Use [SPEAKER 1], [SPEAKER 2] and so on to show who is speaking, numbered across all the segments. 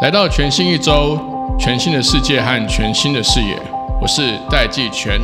[SPEAKER 1] 来到全新一周，全新的世界和全新的视野，我是戴季全。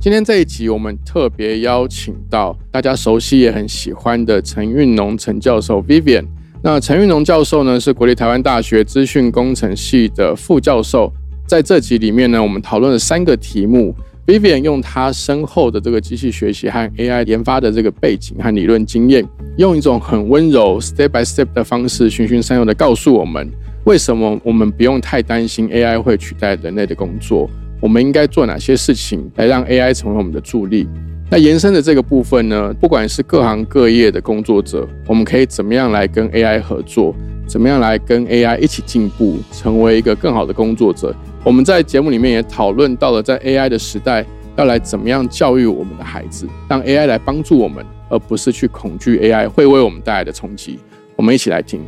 [SPEAKER 1] 今天这一集，我们特别邀请到大家熟悉也很喜欢的陈运农陈教授 Vivian。那陈玉农教授呢，是国立台湾大学资讯工程系的副教授。在这集里面呢，我们讨论了三个题目。Vivian 用他深厚的这个机器学习和 AI 研发的这个背景和理论经验，用一种很温柔 step by step 的方式，循循善诱的告诉我们，为什么我们不用太担心 AI 会取代人类的工作。我们应该做哪些事情来让 AI 成为我们的助力？那延伸的这个部分呢？不管是各行各业的工作者，我们可以怎么样来跟 AI 合作？怎么样来跟 AI 一起进步，成为一个更好的工作者？我们在节目里面也讨论到了，在 AI 的时代，要来怎么样教育我们的孩子，让 AI 来帮助我们，而不是去恐惧 AI 会为我们带来的冲击。我们一起来听。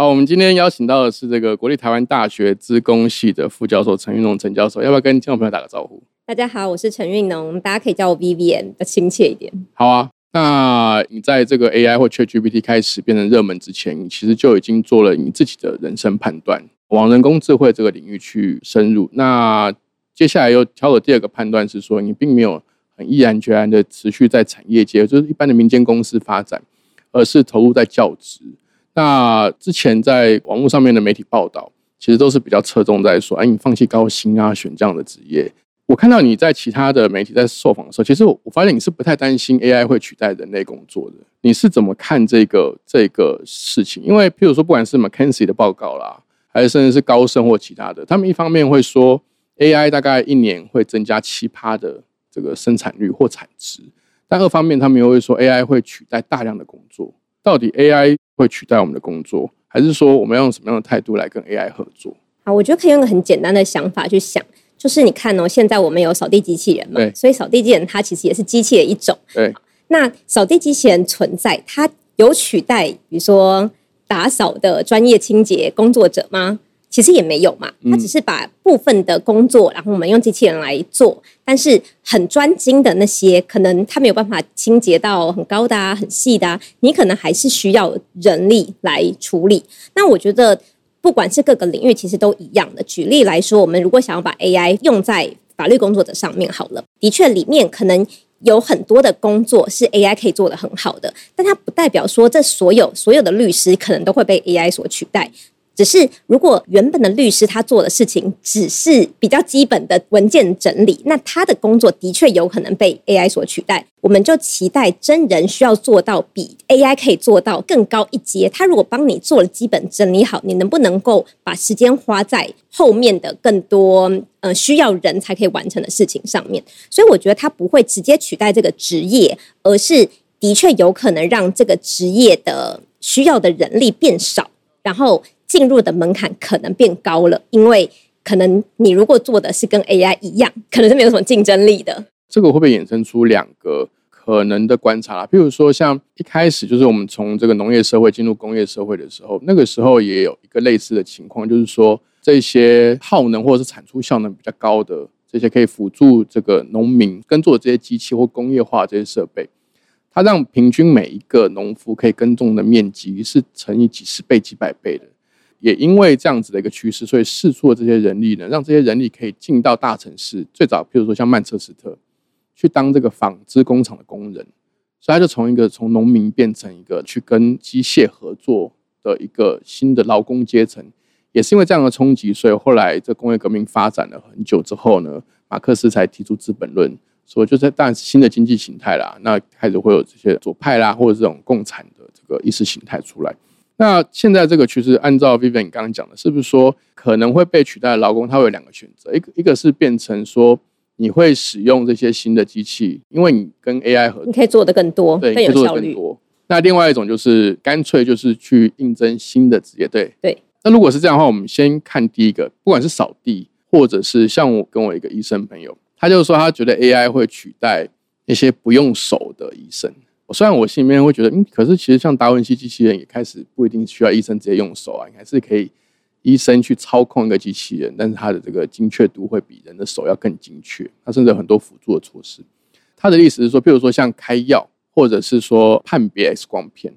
[SPEAKER 1] 好，我们今天邀请到的是这个国立台湾大学资工系的副教授陈运农陈教授，要不要跟听众朋友打个招呼？
[SPEAKER 2] 大家好，我是陈运农，大家可以叫我 Vivian，的亲切一点。
[SPEAKER 1] 好啊，那你在这个 AI 或 ChatGPT 开始变成热门之前，你其实就已经做了你自己的人生判断，往人工智慧这个领域去深入。那接下来又挑了第二个判断是说，你并没有很毅然决然的持续在产业界，就是一般的民间公司发展，而是投入在教职。那之前在网络上面的媒体报道，其实都是比较侧重在说，哎，你放弃高薪啊，选这样的职业。我看到你在其他的媒体在受访的时候，其实我我发现你是不太担心 AI 会取代人类工作的。你是怎么看这个这个事情？因为譬如说，不管是 McKinsey 的报告啦，还是甚至是高盛或其他的，他们一方面会说 AI 大概一年会增加七趴的这个生产率或产值，但二方面他们又会说 AI 会取代大量的工作。到底 AI 会取代我们的工作，还是说我们要用什么样的态度来跟 AI 合作？
[SPEAKER 2] 啊，我觉得可以用个很简单的想法去想，就是你看哦，现在我们有扫地机器人嘛，所以扫地机器人它其实也是机器的一种。
[SPEAKER 1] 对，
[SPEAKER 2] 那扫地机器人存在，它有取代，比如说打扫的专业清洁工作者吗？其实也没有嘛，它只是把部分的工作，然后我们用机器人来做，但是很专精的那些，可能它没有办法清洁到很高的、啊、很细的，啊，你可能还是需要人力来处理。那我觉得，不管是各个领域，其实都一样的。举例来说，我们如果想要把 AI 用在法律工作者上面，好了，的确里面可能有很多的工作是 AI 可以做得很好的，但它不代表说这所有所有的律师可能都会被 AI 所取代。只是，如果原本的律师他做的事情只是比较基本的文件整理，那他的工作的确有可能被 AI 所取代。我们就期待真人需要做到比 AI 可以做到更高一阶。他如果帮你做了基本整理好，你能不能够把时间花在后面的更多呃需要人才可以完成的事情上面？所以我觉得他不会直接取代这个职业，而是的确有可能让这个职业的需要的人力变少，然后。进入的门槛可能变高了，因为可能你如果做的是跟 AI 一样，可能是没有什么竞争力的。
[SPEAKER 1] 这个会不会衍生出两个可能的观察啦？比如说，像一开始就是我们从这个农业社会进入工业社会的时候，那个时候也有一个类似的情况，就是说这些耗能或者是产出效能比较高的这些可以辅助这个农民耕作这些机器或工业化这些设备，它让平均每一个农夫可以耕种的面积是乘以几十倍、几百倍的。也因为这样子的一个趋势，所以释出的这些人力呢，让这些人力可以进到大城市。最早，譬如说像曼彻斯特，去当这个纺织工厂的工人，所以他就从一个从农民变成一个去跟机械合作的一个新的劳工阶层。也是因为这样的冲击，所以后来这工业革命发展了很久之后呢，马克思才提出《资本论》，说就是当然是新的经济形态啦。那开始会有这些左派啦，或者这种共产的这个意识形态出来。那现在这个趋势，按照 Vivian 你刚刚讲的，是不是说可能会被取代的劳工，他会有两个选择，一个一个是变成说你会使用这些新的机器，因为你跟 AI 合作，
[SPEAKER 2] 你可以做的更多，
[SPEAKER 1] 对，
[SPEAKER 2] 更有效
[SPEAKER 1] 率。那另外一种就是干脆就是去应征新的职业，对
[SPEAKER 2] 对。
[SPEAKER 1] 那如果是这样的话，我们先看第一个，不管是扫地，或者是像我跟我一个医生朋友，他就说他觉得 AI 会取代那些不用手的医生。虽然我心里面会觉得，嗯，可是其实像达文西机器人也开始不一定需要医生直接用手啊，还是可以医生去操控一个机器人，但是它的这个精确度会比人的手要更精确。它甚至有很多辅助的措施。他的意思是说，譬如说像开药，或者是说判别 X 光片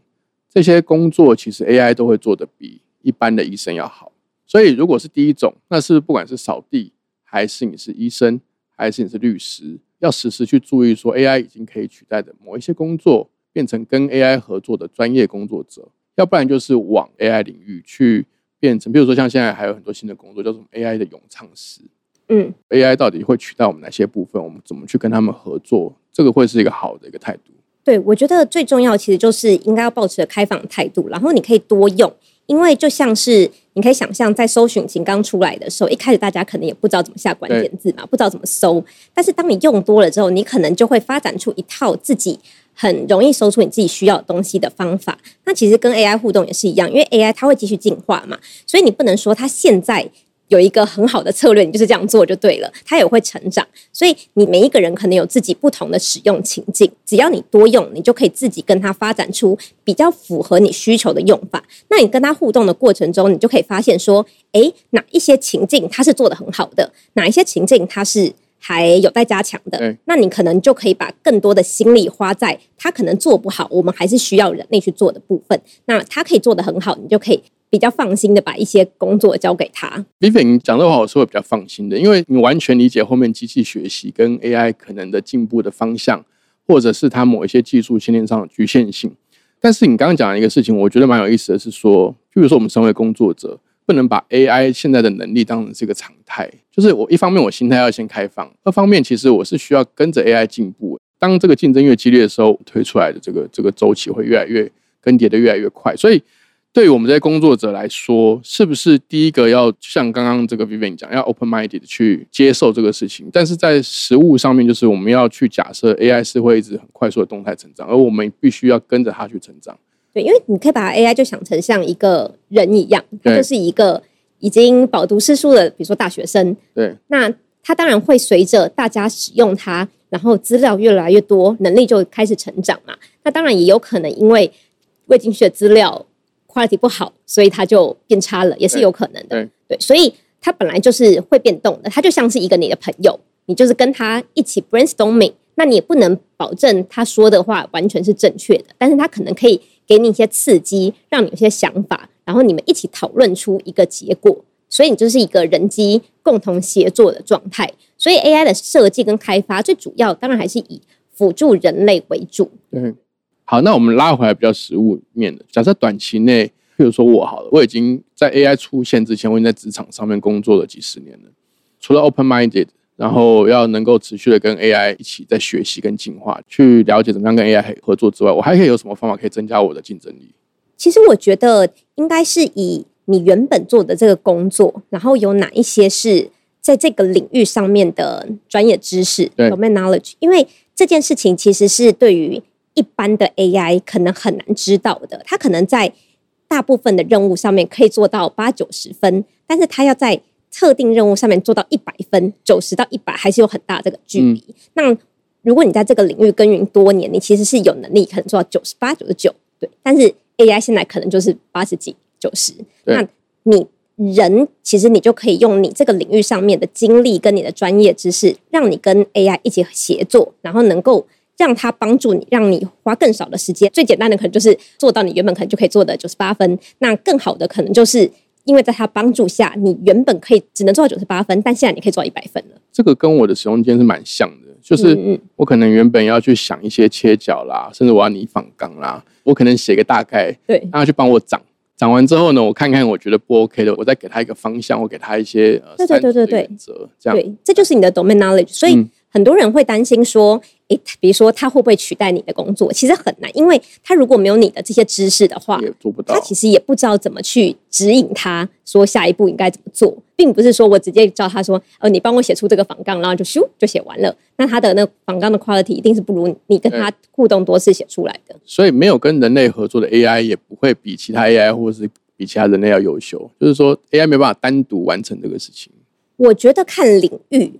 [SPEAKER 1] 这些工作，其实 AI 都会做的比一般的医生要好。所以如果是第一种，那是不管是扫地，还是你是医生，还是你是律师。要时时去注意，说 AI 已经可以取代的某一些工作，变成跟 AI 合作的专业工作者，要不然就是往 AI 领域去变成，比如说像现在还有很多新的工作，叫做 AI 的咏唱师。嗯，AI 到底会取代我们哪些部分？我们怎么去跟他们合作？这个会是一个好的一个态度。
[SPEAKER 2] 对，我觉得最重要其实就是应该要保持开放态度，然后你可以多用。因为就像是你可以想象，在搜寻擎刚出来的时候，一开始大家可能也不知道怎么下关键字嘛，不知道怎么搜。但是当你用多了之后，你可能就会发展出一套自己很容易搜出你自己需要的东西的方法。那其实跟 AI 互动也是一样，因为 AI 它会继续进化嘛，所以你不能说它现在。有一个很好的策略，你就是这样做就对了。它也会成长，所以你每一个人可能有自己不同的使用情境，只要你多用，你就可以自己跟它发展出比较符合你需求的用法。那你跟它互动的过程中，你就可以发现说，诶，哪一些情境它是做的很好的，哪一些情境它是还有待加强的。那你可能就可以把更多的心力花在他可能做不好，我们还是需要人类去做的部分。那他可以做得很好，你就可以。比较放心的把一些工作交给他。
[SPEAKER 1] Vivian 讲的话，我是会比较放心的，因为你完全理解后面机器学习跟 AI 可能的进步的方向，或者是它某一些技术训练上的局限性。但是你刚刚讲的一个事情，我觉得蛮有意思的是说，譬如说我们身为工作者，不能把 AI 现在的能力当成是一个常态。就是我一方面我心态要先开放，二方面其实我是需要跟着 AI 进步。当这个竞争越激烈的时候，推出来的这个这个周期会越来越更迭的越来越快，所以。对于我们这些工作者来说，是不是第一个要像刚刚这个 Vivian 讲，要 open-minded 去接受这个事情？但是在实物上面，就是我们要去假设 AI 是会一直很快速的动态成长，而我们必须要跟着它去成长。
[SPEAKER 2] 对，因为你可以把 AI 就想成像一个人一样，它就是一个已经饱读诗书的，比如说大学生。
[SPEAKER 1] 对，
[SPEAKER 2] 那它当然会随着大家使用它，然后资料越来越多，能力就开始成长嘛。那当然也有可能因为未进去的资料。Quality 不好，所以它就变差了，也是有可能的。对，所以它本来就是会变动的，它就像是一个你的朋友，你就是跟他一起 brainstorming，那你也不能保证他说的话完全是正确的，但是他可能可以给你一些刺激，让你有些想法，然后你们一起讨论出一个结果，所以你就是一个人机共同协作的状态。所以 AI 的设计跟开发最主要当然还是以辅助人类为主。
[SPEAKER 1] 对。好，那我们拉回来比较实物面的。假设短期内，譬如说我好了，我已经在 AI 出现之前，我已经在职场上面工作了几十年了。除了 open-minded，然后要能够持续的跟 AI 一起在学习跟进化，去了解怎么样跟 AI 合作之外，我还可以有什么方法可以增加我的竞争力？
[SPEAKER 2] 其实我觉得应该是以你原本做的这个工作，然后有哪一些是在这个领域上面的专业知识 （domain knowledge），因为这件事情其实是对于一般的 AI 可能很难知道的，它可能在大部分的任务上面可以做到八九十分，但是它要在特定任务上面做到一百分，九十到一百还是有很大这个距离。那如果你在这个领域耕耘多年，你其实是有能力可能做到九十八、九十九，对。但是 AI 现在可能就是八十几、九十，那你人其实你就可以用你这个领域上面的经历跟你的专业知识，让你跟 AI 一起协作，然后能够。让他帮助你，让你花更少的时间。最简单的可能就是做到你原本可能就可以做的九十八分。那更好的可能就是因为在他帮助下，你原本可以只能做到九十八分，但现在你可以做到一百分了。
[SPEAKER 1] 这个跟我的使用间是蛮像的，就是我可能原本要去想一些切角啦，甚至我要拟仿钢啦，我可能写个大概，
[SPEAKER 2] 对，
[SPEAKER 1] 让他去帮我长。长完之后呢，我看看我觉得不 OK 的，我再给他一个方向，我给他一些呃，
[SPEAKER 2] 对对对对对，
[SPEAKER 1] 这样。
[SPEAKER 2] 对，这就是你的 domain knowledge。所以很多人会担心说。诶，比如说他会不会取代你的工作？其实很难，因为他如果没有你的这些知识的话，
[SPEAKER 1] 也做不到。
[SPEAKER 2] 他其实也不知道怎么去指引他，说下一步应该怎么做，并不是说我直接叫他说，呃，你帮我写出这个仿纲，然后就咻就写完了。那他的那仿纲的 quality 一定是不如你跟他互动多次写出来的。
[SPEAKER 1] 所以没有跟人类合作的 AI 也不会比其他 AI 或者是比其他人类要优秀。就是说 AI 没办法单独完成这个事情。
[SPEAKER 2] 我觉得看领域。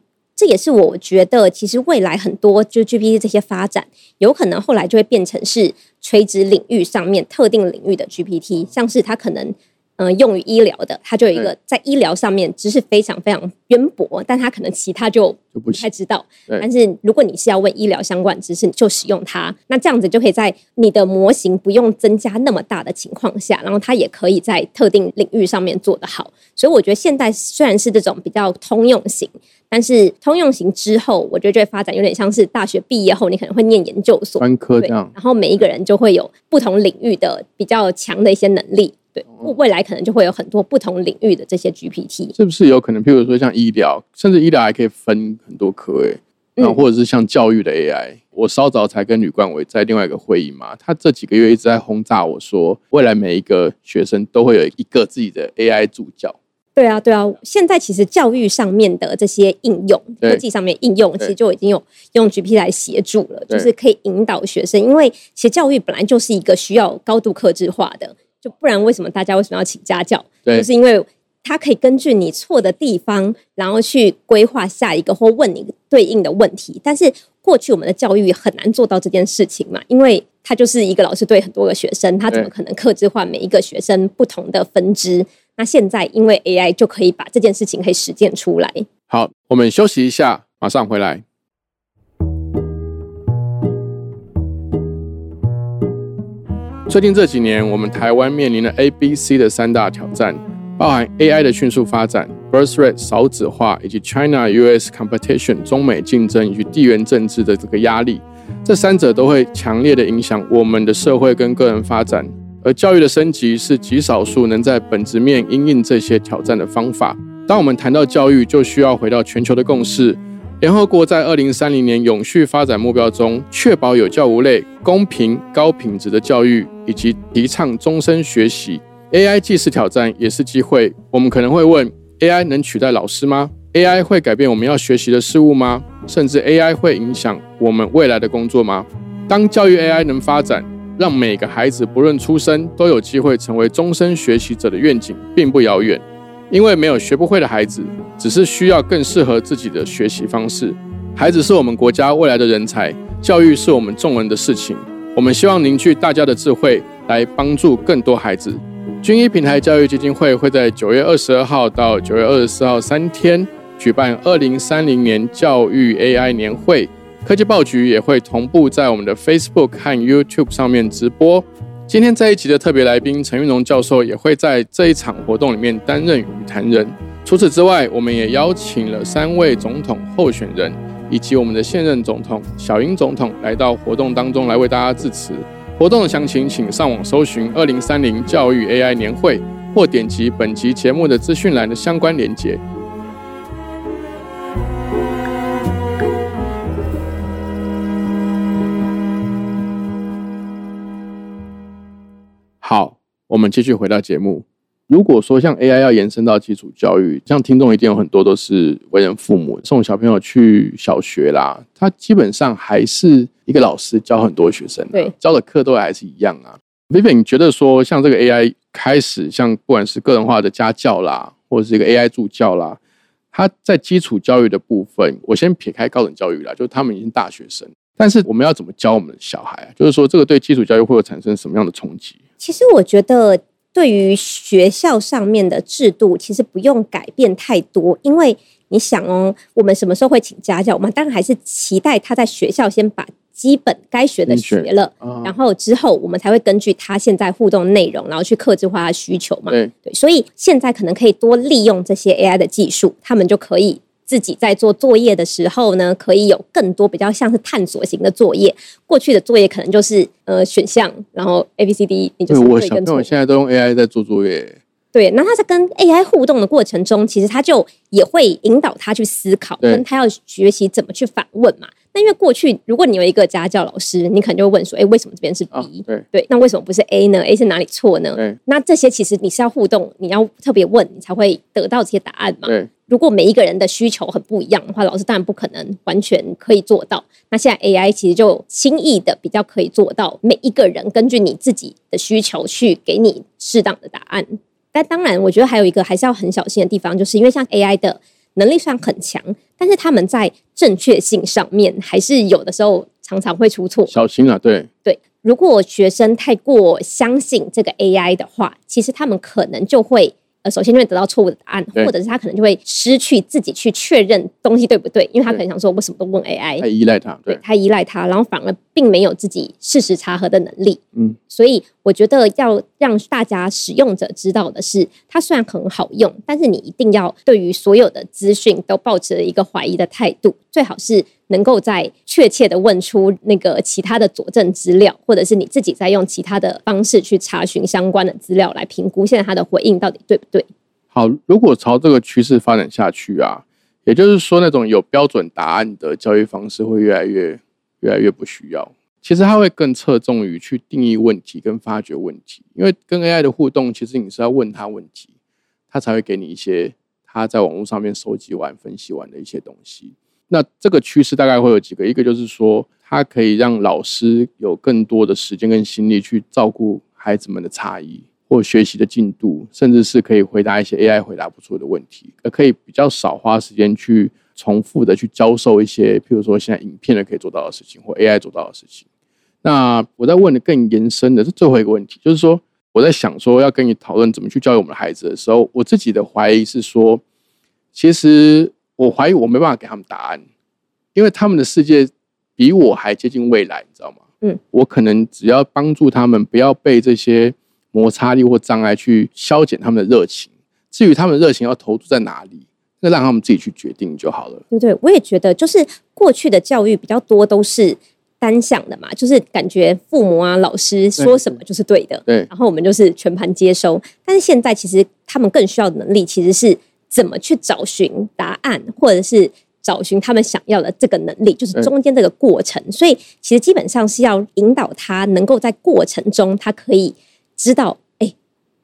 [SPEAKER 2] 这也是我觉得，其实未来很多就 GPT 这些发展，有可能后来就会变成是垂直领域上面特定领域的 GPT，像是它可能。嗯，用于医疗的，它就有一个在医疗上面知识非常非常渊博，但它可能其他就不太知道。但是如果你是要问医疗相关知识，你就使用它，那这样子就可以在你的模型不用增加那么大的情况下，然后它也可以在特定领域上面做得好。所以我觉得现在虽然是这种比较通用型，但是通用型之后，我觉得就会发展有点像是大学毕业后你可能会念研究所
[SPEAKER 1] 专科这样，
[SPEAKER 2] 然后每一个人就会有不同领域的比较强的一些能力。对，未来可能就会有很多不同领域的这些 GPT，
[SPEAKER 1] 是不是有可能？譬如说像医疗，甚至医疗还可以分很多科，哎，那或者是像教育的 AI。我稍早才跟吕冠伟在另外一个会议嘛，他这几个月一直在轰炸我说，未来每一个学生都会有一个自己的 AI 助教。
[SPEAKER 2] 对啊，对啊，现在其实教育上面的这些应用，科技上面应用，其实就已经有用 GPT 来协助了，就是可以引导学生，因为其实教育本来就是一个需要高度克制化的。就不然，为什么大家为什么要请家教？就是因为他可以根据你错的地方，然后去规划下一个或问你对应的问题。但是过去我们的教育很难做到这件事情嘛，因为他就是一个老师对很多个学生，他怎么可能克制化每一个学生不同的分支？那现在因为 AI 就可以把这件事情可以实践出来。
[SPEAKER 1] 好，我们休息一下，马上回来。最近这几年，我们台湾面临了 A、B、C 的三大挑战，包含 AI 的迅速发展、birth rate 少子化，以及 China-US competition 中美竞争以及地缘政治的这个压力。这三者都会强烈的影响我们的社会跟个人发展。而教育的升级是极少数能在本质面应应这些挑战的方法。当我们谈到教育，就需要回到全球的共识。联合国在二零三零年永续发展目标中，确保有教无类、公平高品质的教育，以及提倡终身学习。AI 既是挑战，也是机会。我们可能会问：AI 能取代老师吗？AI 会改变我们要学习的事物吗？甚至 AI 会影响我们未来的工作吗？当教育 AI 能发展，让每个孩子不论出生都有机会成为终身学习者的愿景，并不遥远。因为没有学不会的孩子，只是需要更适合自己的学习方式。孩子是我们国家未来的人才，教育是我们众人的事情。我们希望凝聚大家的智慧，来帮助更多孩子。军医平台教育基金会会在九月二十二号到九月二十四号三天举办二零三零年教育 AI 年会，科技报局也会同步在我们的 Facebook 和 YouTube 上面直播。今天这一集的特别来宾陈玉荣教授也会在这一场活动里面担任语谈人。除此之外，我们也邀请了三位总统候选人以及我们的现任总统小英总统来到活动当中来为大家致辞。活动的详情请上网搜寻“二零三零教育 AI 年会”或点击本集节目的资讯栏的相关链接。我们继续回到节目。如果说像 AI 要延伸到基础教育，像听众一定有很多都是为人父母，送小朋友去小学啦，他基本上还是一个老师教很多学生，
[SPEAKER 2] 对，
[SPEAKER 1] 教的课都还是一样啊。Vivian，你觉得说像这个 AI 开始，像不管是个人化的家教啦，或者是一个 AI 助教啦，他在基础教育的部分，我先撇开高等教育啦，就是他们已经大学生，但是我们要怎么教我们的小孩啊？就是说这个对基础教育会有产生什么样的冲击？
[SPEAKER 2] 其实我觉得，对于学校上面的制度，其实不用改变太多，因为你想哦，我们什么时候会请家教？我们当然还是期待他在学校先把基本该学的学了，然后之后我们才会根据他现在互动内容，然后去克制化他需求嘛。
[SPEAKER 1] 对，
[SPEAKER 2] 所以现在可能可以多利用这些 AI 的技术，他们就可以。自己在做作业的时候呢，可以有更多比较像是探索型的作业。过去的作业可能就是呃选项，然后 A B C D，你就是
[SPEAKER 1] 我想，那我现在都用 AI 在做作业。
[SPEAKER 2] 对，那他在跟 AI 互动的过程中，其实他就也会引导他去思考，跟他要学习怎么去反问嘛。那因为过去，如果你有一个家教老师，你可能就会问说：“哎，为什么这边是
[SPEAKER 1] B？” 对
[SPEAKER 2] 对，那为什么不是 A 呢？A 是哪里错呢？那这些其实你是要互动，你要特别问，你才会得到这些答案嘛。如果每一个人的需求很不一样的话，老师当然不可能完全可以做到。那现在 AI 其实就轻易的比较可以做到，每一个人根据你自己的需求去给你适当的答案。但当然，我觉得还有一个还是要很小心的地方，就是因为像 AI 的能力上很强。但是他们在正确性上面，还是有的时候常常会出错。
[SPEAKER 1] 小心啊，对
[SPEAKER 2] 对，如果学生太过相信这个 AI 的话，其实他们可能就会。呃，首先就会得到错误的答案，或者是他可能就会失去自己去确认东西对不对，因为他可能想说，我什么都问 AI，
[SPEAKER 1] 太依赖他，对，
[SPEAKER 2] 太依赖他，然后反而并没有自己事实查核的能力。嗯，所以我觉得要让大家使用者知道的是，它虽然很好用，但是你一定要对于所有的资讯都抱持一个怀疑的态度，最好是。能够在确切的问出那个其他的佐证资料，或者是你自己在用其他的方式去查询相关的资料来评估现在他的回应到底对不对？
[SPEAKER 1] 好，如果朝这个趋势发展下去啊，也就是说那种有标准答案的教育方式会越来越越来越不需要。其实它会更侧重于去定义问题跟发掘问题，因为跟 AI 的互动，其实你是要问他问题，他才会给你一些他在网络上面收集完、分析完的一些东西。那这个趋势大概会有几个，一个就是说，它可以让老师有更多的时间跟心力去照顾孩子们的差异或学习的进度，甚至是可以回答一些 AI 回答不出的问题，而可以比较少花时间去重复的去教授一些，譬如说现在影片的可以做到的事情或 AI 做到的事情。那我在问的更延伸的是最后一个问题，就是说我在想说要跟你讨论怎么去教育我们的孩子的时候，我自己的怀疑是说，其实。我怀疑我没办法给他们答案，因为他们的世界比我还接近未来，你知道吗？嗯，我可能只要帮助他们不要被这些摩擦力或障碍去消减他们的热情。至于他们热情要投注在哪里，那让他们自己去决定就好了。
[SPEAKER 2] 对对，我也觉得，就是过去的教育比较多都是单向的嘛，就是感觉父母啊、老师说什么就是对的，
[SPEAKER 1] 对，
[SPEAKER 2] 然后我们就是全盘接收。但是现在其实他们更需要的能力其实是。怎么去找寻答案，或者是找寻他们想要的这个能力，就是中间这个过程。所以，其实基本上是要引导他能够在过程中，他可以知道：哎，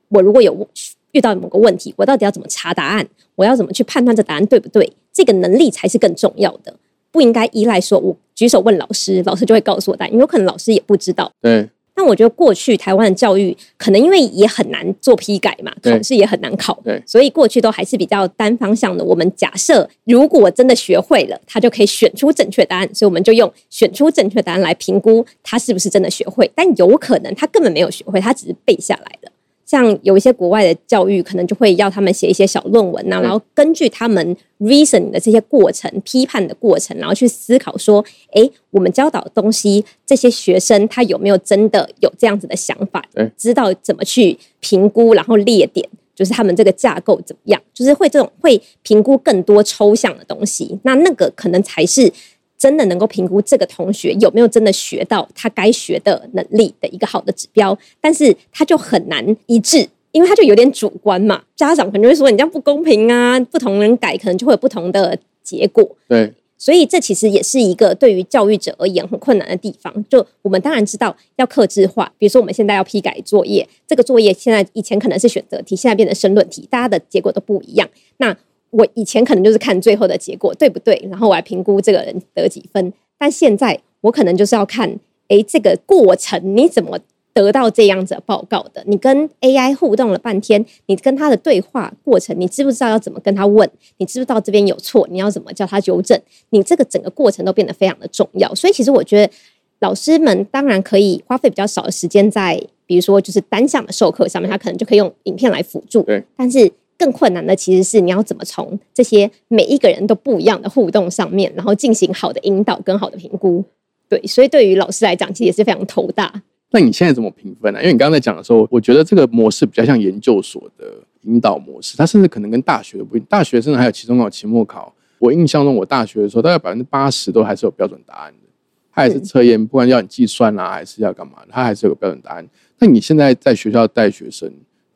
[SPEAKER 2] 我如果有遇到某个问题，我到底要怎么查答案？我要怎么去判断这答案对不对？这个能力才是更重要的，不应该依赖说我举手问老师，老师就会告诉我答案。有可能老师也不知道。
[SPEAKER 1] 对。
[SPEAKER 2] 那我觉得过去台湾的教育可能因为也很难做批改嘛，考试也很难考，所以过去都还是比较单方向的。我们假设如果真的学会了，他就可以选出正确答案，所以我们就用选出正确答案来评估他是不是真的学会。但有可能他根本没有学会，他只是背下来了。像有一些国外的教育，可能就会要他们写一些小论文呐，然后根据他们 reason 的这些过程、批判的过程，然后去思考说：，哎，我们教导的东西，这些学生他有没有真的有这样子的想法？知道怎么去评估，然后列点，就是他们这个架构怎么样？就是会这种会评估更多抽象的东西，那那个可能才是。真的能够评估这个同学有没有真的学到他该学的能力的一个好的指标，但是他就很难一致，因为他就有点主观嘛。家长可能会说你这样不公平啊，不同人改可能就会有不同的结果。
[SPEAKER 1] 对，
[SPEAKER 2] 所以这其实也是一个对于教育者而言很困难的地方。就我们当然知道要克制化，比如说我们现在要批改作业，这个作业现在以前可能是选择题，现在变成申论题，大家的结果都不一样。那我以前可能就是看最后的结果对不对，然后我来评估这个人得几分。但现在我可能就是要看，哎，这个过程你怎么得到这样子报告的？你跟 AI 互动了半天，你跟他的对话过程，你知不知道要怎么跟他问？你知不知道这边有错？你要怎么叫他纠正？你这个整个过程都变得非常的重要。所以其实我觉得老师们当然可以花费比较少的时间在，比如说就是单向的授课上面，他可能就可以用影片来辅助。
[SPEAKER 1] 对，
[SPEAKER 2] 但是。更困难的其实是你要怎么从这些每一个人都不一样的互动上面，然后进行好的引导跟好的评估。对，所以对于老师来讲，其实也是非常头大。
[SPEAKER 1] 那你现在怎么评分呢？因为你刚刚在讲的时候，我觉得这个模式比较像研究所的引导模式，它甚至可能跟大学不一，大学甚至还有期中考、期末考。我印象中，我大学的时候，大概百分之八十都还是有标准答案的，它也是测验，不管要你计算啊，还是要干嘛，它还是有个标准答案。那你现在在学校带学生？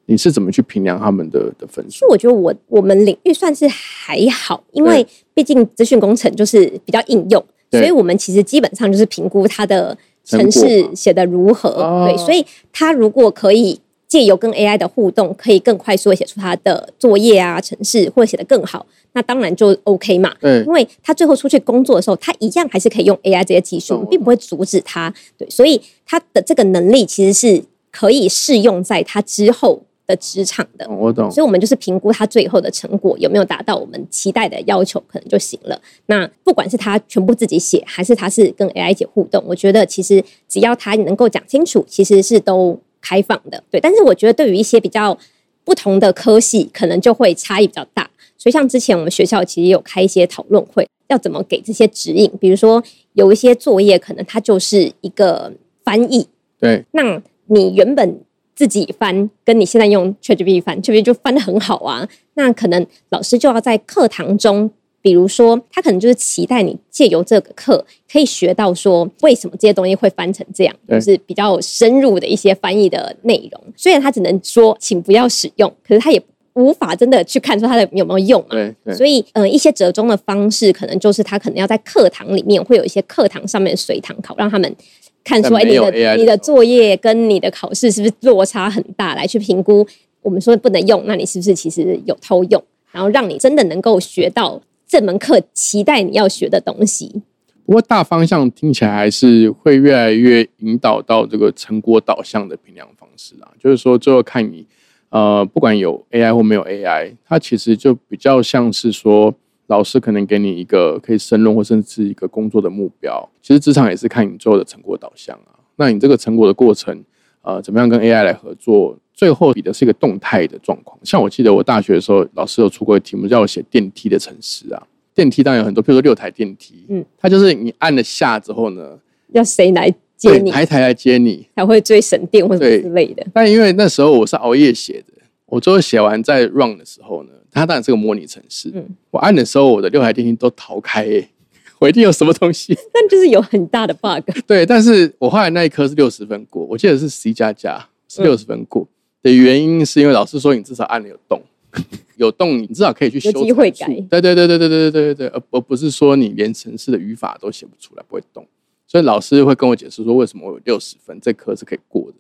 [SPEAKER 1] 你是怎么去评量他们的的分数？
[SPEAKER 2] 我觉得我我们领域算是还好，因为毕竟资讯工程就是比较应用，所以我们其实基本上就是评估他的程式写的如何。对，所以他如果可以借由跟 AI 的互动，可以更快速的写出他的作业啊、程式，或者写得更好，那当然就 OK 嘛。
[SPEAKER 1] 嗯，
[SPEAKER 2] 因为他最后出去工作的时候，他一样还是可以用 AI 这些技术，并不会阻止他。对，所以他的这个能力其实是可以适用在他之后。的职场的。
[SPEAKER 1] 我懂。
[SPEAKER 2] 所以，我们就是评估他最后的成果有没有达到我们期待的要求，可能就行了。那不管是他全部自己写，还是他是跟 AI 一起互动，我觉得其实只要他能够讲清楚，其实是都开放的。对，但是我觉得对于一些比较不同的科系，可能就会差异比较大。所以，像之前我们学校其实有开一些讨论会，要怎么给这些指引。比如说，有一些作业可能它就是一个翻译，
[SPEAKER 1] 对，
[SPEAKER 2] 那你原本自己翻，跟你现在用 ChatGPT 翻，ChatGPT 就翻的很好啊。那可能老师就要在课堂中，比如说，他可能就是期待你借由这个课，可以学到说为什么这些东西会翻成这样，就是比较深入的一些翻译的内容。虽然他只能说，请不要使用，可是他也。无法真的去看出它的有没有用
[SPEAKER 1] 嘛？
[SPEAKER 2] 所以，呃，一些折中的方式，可能就是他可能要在课堂里面会有一些课堂上面随堂考，让他们看出来你的你的作业跟你的考试是不是落差很大，来去评估。我们说不能用，那你是不是其实有偷用？然后让你真的能够学到这门课期待你要学的东西。
[SPEAKER 1] 不过大方向听起来还是会越来越引导到这个成果导向的评量方式啊，就是说最后看你。呃，不管有 AI 或没有 AI，它其实就比较像是说，老师可能给你一个可以申论或甚至一个工作的目标。其实职场也是看你最后的成果导向啊。那你这个成果的过程，呃，怎么样跟 AI 来合作？最后比的是一个动态的状况。像我记得我大学的时候，老师有出过题目，叫我写电梯的城市啊。电梯当然有很多，譬如说六台电梯，嗯，它就是你按了下之后呢，
[SPEAKER 2] 要谁来？接你，
[SPEAKER 1] 台台来接你，
[SPEAKER 2] 才会追省电或者之类的。
[SPEAKER 1] 但因为那时候我是熬夜写的，我最后写完在 run 的时候呢，它当然是个模拟城市。嗯，我按的时候，我的六台电梯都逃开，我一定有什么东西。
[SPEAKER 2] 但就是有很大的 bug。
[SPEAKER 1] 对，但是我后来那一科是六十分过，我记得是 C 加加是六十分过的原因，是因为老师说你至少按了有动，有动你至少可以去修。
[SPEAKER 2] 机会改。
[SPEAKER 1] 对对对对对对对对对，而而不是说你连城市的语法都写不出来，不会动。所以老师会跟我解释说，为什么我有六十分，这科是可以过的，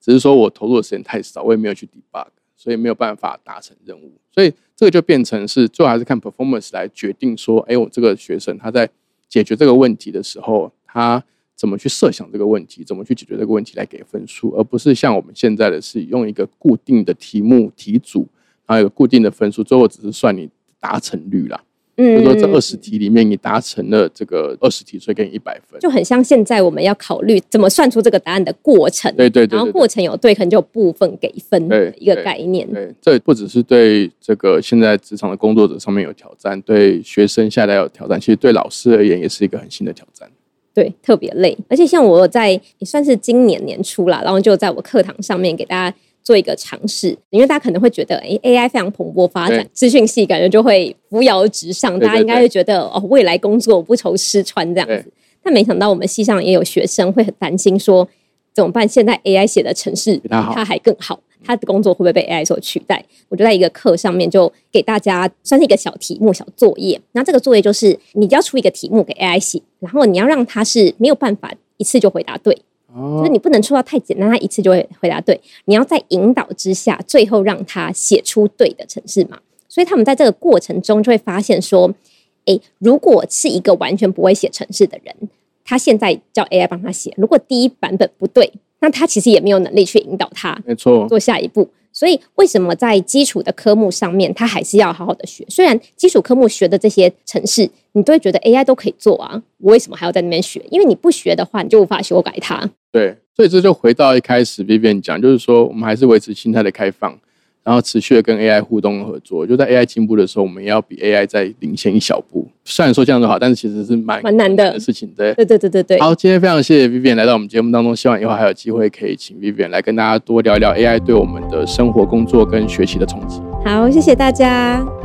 [SPEAKER 1] 只是说我投入的时间太少，我也没有去 debug，所以没有办法达成任务。所以这个就变成是最后还是看 performance 来决定说，哎，我这个学生他在解决这个问题的时候，他怎么去设想这个问题，怎么去解决这个问题来给分数，而不是像我们现在的是用一个固定的题目题组，然后有固定的分数，最后只是算你达成率啦。嗯，就说这二十题里面你达成了这个二十题，所以给你一百分，
[SPEAKER 2] 就很像现在我们要考虑怎么算出这个答案的过程。
[SPEAKER 1] 对对对，
[SPEAKER 2] 然后过程有对，可能就有部分给分的一个概念。
[SPEAKER 1] 对，这不只是对这个现在职场的工作者上面有挑战，对学生下来有挑战，其实对老师而言也是一个很新的挑战。
[SPEAKER 2] 对，特别累，而且像我在也算是今年年初了，然后就在我课堂上面给大家。做一个尝试，因为大家可能会觉得，哎，AI 非常蓬勃发展，资讯系感觉就会扶摇直上，大家应该会觉得，哦，未来工作不愁吃穿这样子。但没想到我们系上也有学生会很担心，说怎么办？现在 AI 写的程式，它还更好，他的工作会不会被 AI 所取代？我就在一个课上面就给大家算是一个小题目、小作业。那这个作业就是，你要出一个题目给 AI 写，然后你要让它是没有办法一次就回答对。就是你不能出到太简单，他一次就会回答对。你要在引导之下，最后让他写出对的城市嘛。所以他们在这个过程中就会发现说，诶，如果是一个完全不会写城市的人，他现在叫 AI 帮他写，如果第一版本不对，那他其实也没有能力去引导他，
[SPEAKER 1] 没错，
[SPEAKER 2] 做下一步。所以为什么在基础的科目上面，他还是要好好的学？虽然基础科目学的这些程式，你都会觉得 AI 都可以做啊，我为什么还要在那边学？因为你不学的话，你就无法修改它。
[SPEAKER 1] 对，所以这就回到一开始 Vivian 讲，就是说我们还是维持心态的开放。然后持续的跟 AI 互动合作，就在 AI 进步的时候，我们也要比 AI 再领先一小步。虽然说这样就好，但是其实是蛮
[SPEAKER 2] 蛮难的
[SPEAKER 1] 事情。对，
[SPEAKER 2] 对对对对对。
[SPEAKER 1] 好，今天非常谢谢 Vivian 来到我们节目当中，希望以后还有机会可以请 Vivian 来跟大家多聊一聊 AI 对我们的生活、工作跟学习的冲击。
[SPEAKER 2] 好，谢谢大家。